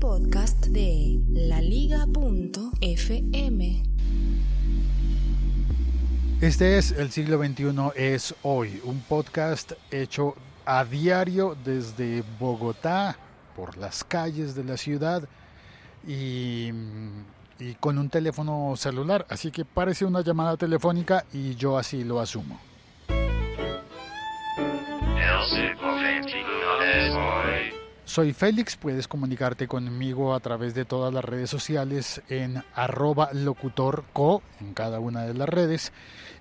podcast de laliga.fm. Este es El siglo XXI es hoy, un podcast hecho a diario desde Bogotá, por las calles de la ciudad y con un teléfono celular. Así que parece una llamada telefónica y yo así lo asumo. Soy Félix, puedes comunicarte conmigo a través de todas las redes sociales en arroba locutorco en cada una de las redes.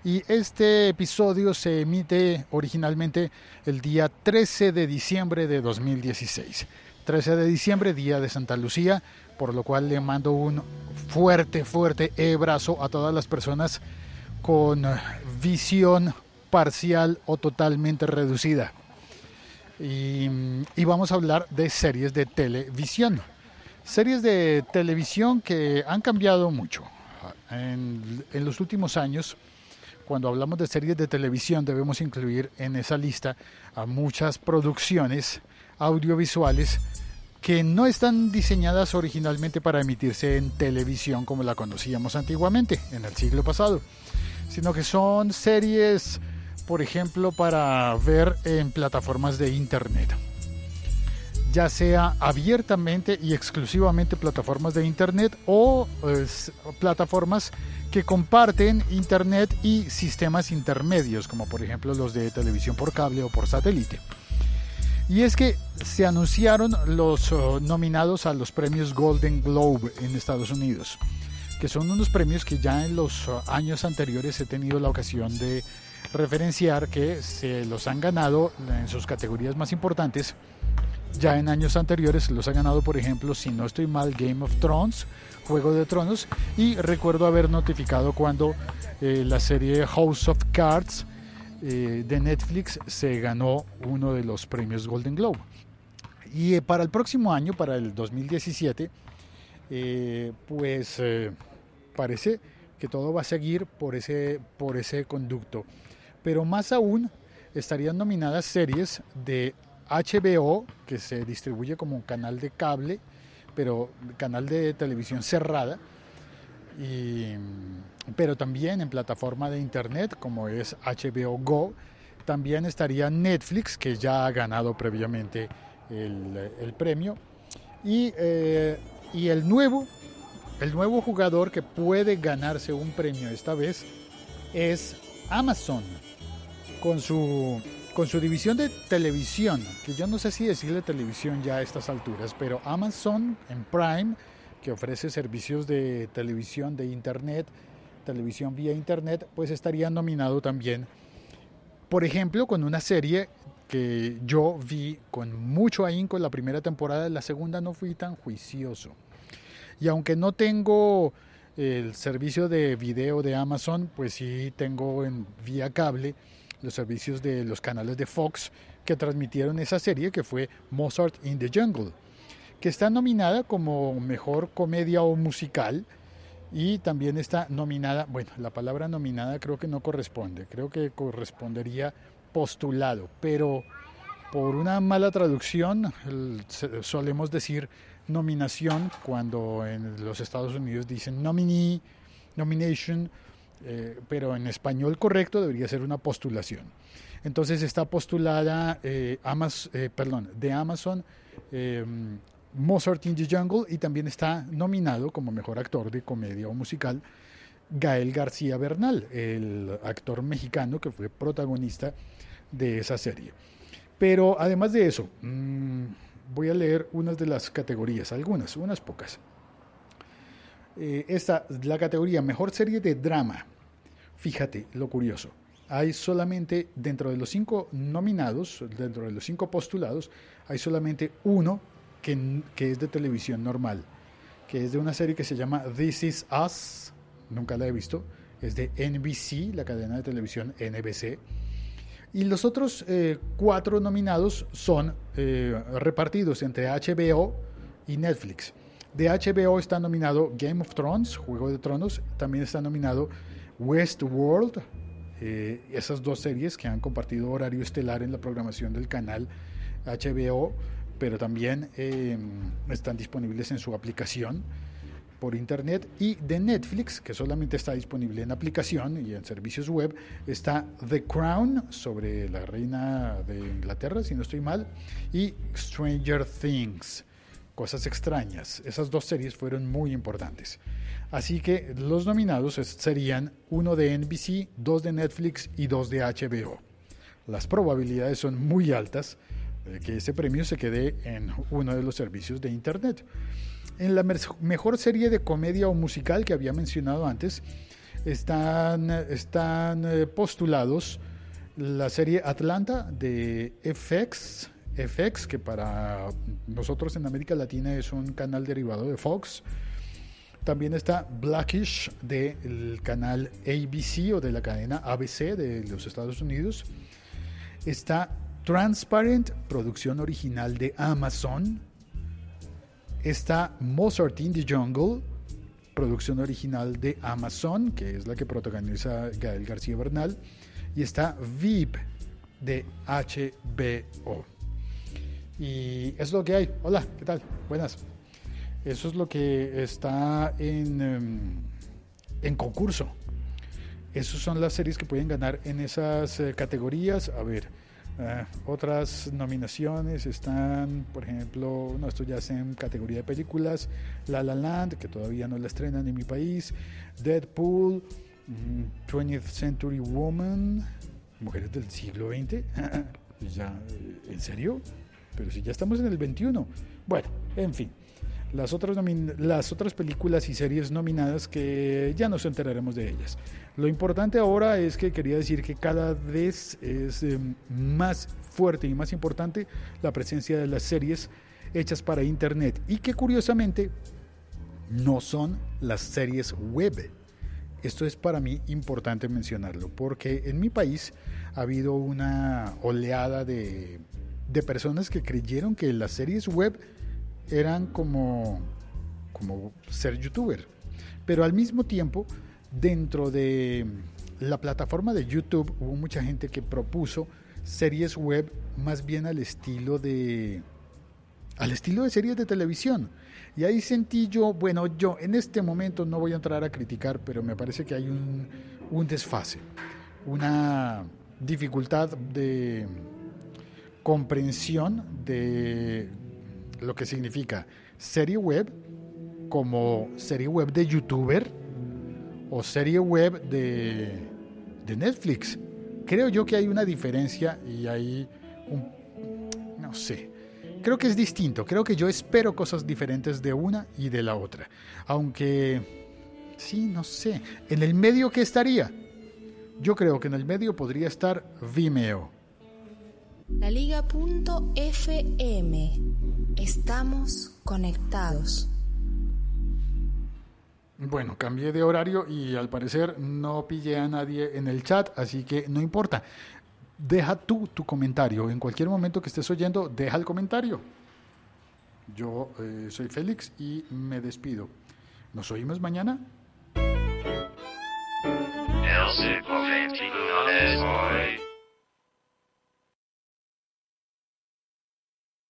Y este episodio se emite originalmente el día 13 de diciembre de 2016. 13 de diciembre, día de Santa Lucía, por lo cual le mando un fuerte, fuerte abrazo a todas las personas con visión parcial o totalmente reducida y, vamos a hablar de series de televisión. Series de televisión que han cambiado mucho. En, en, los últimos años, cuando hablamos de series de televisión, debemos incluir en esa lista a muchas producciones audiovisuales que no están diseñadas originalmente para emitirse en televisión como la conocíamos antiguamente, en el siglo pasado, sino que son series por ejemplo, para ver en plataformas de Internet. Ya sea abiertamente y exclusivamente plataformas de Internet o plataformas que comparten Internet y sistemas intermedios, como por ejemplo los de televisión por cable o por satélite. Y es que se anunciaron los oh, nominados a los premios Golden Globe en Estados Unidos, que son unos premios que ya en los oh, años anteriores he tenido la ocasión de referenciar que se los han ganado en sus categorías más importantes. Ya en años anteriores los ha ganado, por ejemplo, si no estoy mal, Game of Thrones, Juego de Tronos, y recuerdo haber notificado cuando eh, la serie House of Cards eh, de Netflix se ganó uno de los premios Golden Globe. Y eh, para el próximo año, para el 2017, pues parece que todo va a seguir por ese, por ese conducto pero más aún estarían nominadas series de HBO, que se distribuye como un canal de cable, pero canal de televisión cerrada, pero también en plataforma de internet como es HBO Go. También estaría Netflix, que ya ha ganado previamente el, premio. Y, eh, y el, nuevo, el nuevo jugador que puede ganarse un premio esta vez es Amazon con su, con su división de televisión, que yo no sé si decirle televisión ya a estas alturas, pero Amazon en Prime, que ofrece servicios de televisión, de internet, televisión vía internet, pues estaría nominado también, por ejemplo, con una serie que yo vi con mucho ahínco en la primera temporada, la segunda no fui tan juicioso. Y aunque no tengo el servicio de video de Amazon, pues sí tengo en vía cable los servicios de los canales de Fox que transmitieron esa serie que fue Mozart in the Jungle, que está nominada como mejor comedia o musical y también está nominada, bueno, la palabra nominada creo que no corresponde, creo que correspondería postulado, pero por una mala traducción solemos decir nominación cuando en los Estados Unidos dicen nominee, nomination eh, pero en español correcto debería ser una postulación. Entonces está postulada eh, eh, perdón, de Amazon em, Mozart in the Jungle y también está nominado como mejor actor de comedia o musical Gael García Bernal, el actor mexicano que fue protagonista de esa serie. Pero además de eso, mm, voy a leer unas de las categorías, algunas, unas pocas. Eh, esta, la categoría Mejor Serie de Drama. Fíjate lo curioso. Hay solamente, dentro de los cinco nominados, dentro de los cinco postulados, hay solamente uno que, es de televisión normal, que es de una serie que se llama This Is Us. Nunca la he visto. Es de NBC, la cadena de televisión NBC. Y los otros eh, cuatro nominados son eh, repartidos entre HBO y Netflix. De HBO está nominado Game of Thrones, Juego de Tronos, también está nominado Westworld, eh, esas dos series que han compartido horario estelar en la programación del canal HBO pero también em, están disponibles en su aplicación por internet. Y de Netflix, que solamente está disponible en aplicación y en servicios web, está The Crown sobre la reina de Inglaterra, si no estoy mal, y Stranger Things, cosas extrañas. Esas dos series fueron muy importantes. Así que los nominados serían uno de NBC, dos de Netflix y dos de HBO. Las probabilidades son muy altas de que ese premio se quede en uno de los servicios de Internet. En la mejor serie de comedia o musical que había mencionado antes, están, están eh, postulados la serie Atlanta de FX, FX, que para nosotros en América Latina es un canal derivado de Fox. También está Blackish del canal ABC o de la cadena ABC de los Estados Unidos. Está Transparent, producción original de Amazon Está Mozart in the Jungle, producción original de Amazon, que es la que protagoniza Gael García Bernal. Y está VIP de HBO. Y eso es lo que hay. Hola, ¿qué tal? Buenas. Eso es lo que está en, em, en concurso. Esas son las series que pueden ganar en esas eh, categorías. A ver. Eh, otras nominaciones están, por ejemplo, no, esto ya es en categoría de películas, La La Land, que todavía no la estrenan en mi país, Deadpool, 20th mm, Century Woman, Mujeres del siglo XX. ya, eh, ¿En serio? Pero si ya estamos en el 21. Bueno, en fin las otras, las otras películas y series nominadas que ya nos enteraremos de ellas. Lo importante ahora es que quería decir que cada vez es em, más fuerte y más importante la presencia de las series hechas para Internet y que curiosamente no son las series web. Esto es para mí importante mencionarlo porque en mi país ha habido una oleada de, de personas que creyeron que las series web eran como, como ser youtuber. Pero al mismo tiempo, dentro de la plataforma de YouTube hubo mucha gente que propuso series web más bien al estilo de al estilo de series de televisión. Y ahí sentí yo, bueno, yo en este momento no voy a entrar a criticar, pero me parece que hay un, un desfase, una dificultad de comprensión de lo que significa serie web como serie web de youtuber o serie web de, de Netflix. Creo yo que hay una diferencia y hay un... no sé. Creo que es distinto. Creo que yo espero cosas diferentes de una y de la otra. Aunque... Sí, no sé. ¿En el medio qué estaría? Yo creo que en el medio podría estar Vimeo. La Liga.fm. Estamos conectados. Bueno, cambié de horario y al parecer no pillé a nadie en el chat, así que no importa. Deja tú tu comentario. En cualquier momento que estés oyendo, deja el comentario. Yo eh, soy Félix y me despido. ¿Nos oímos mañana? El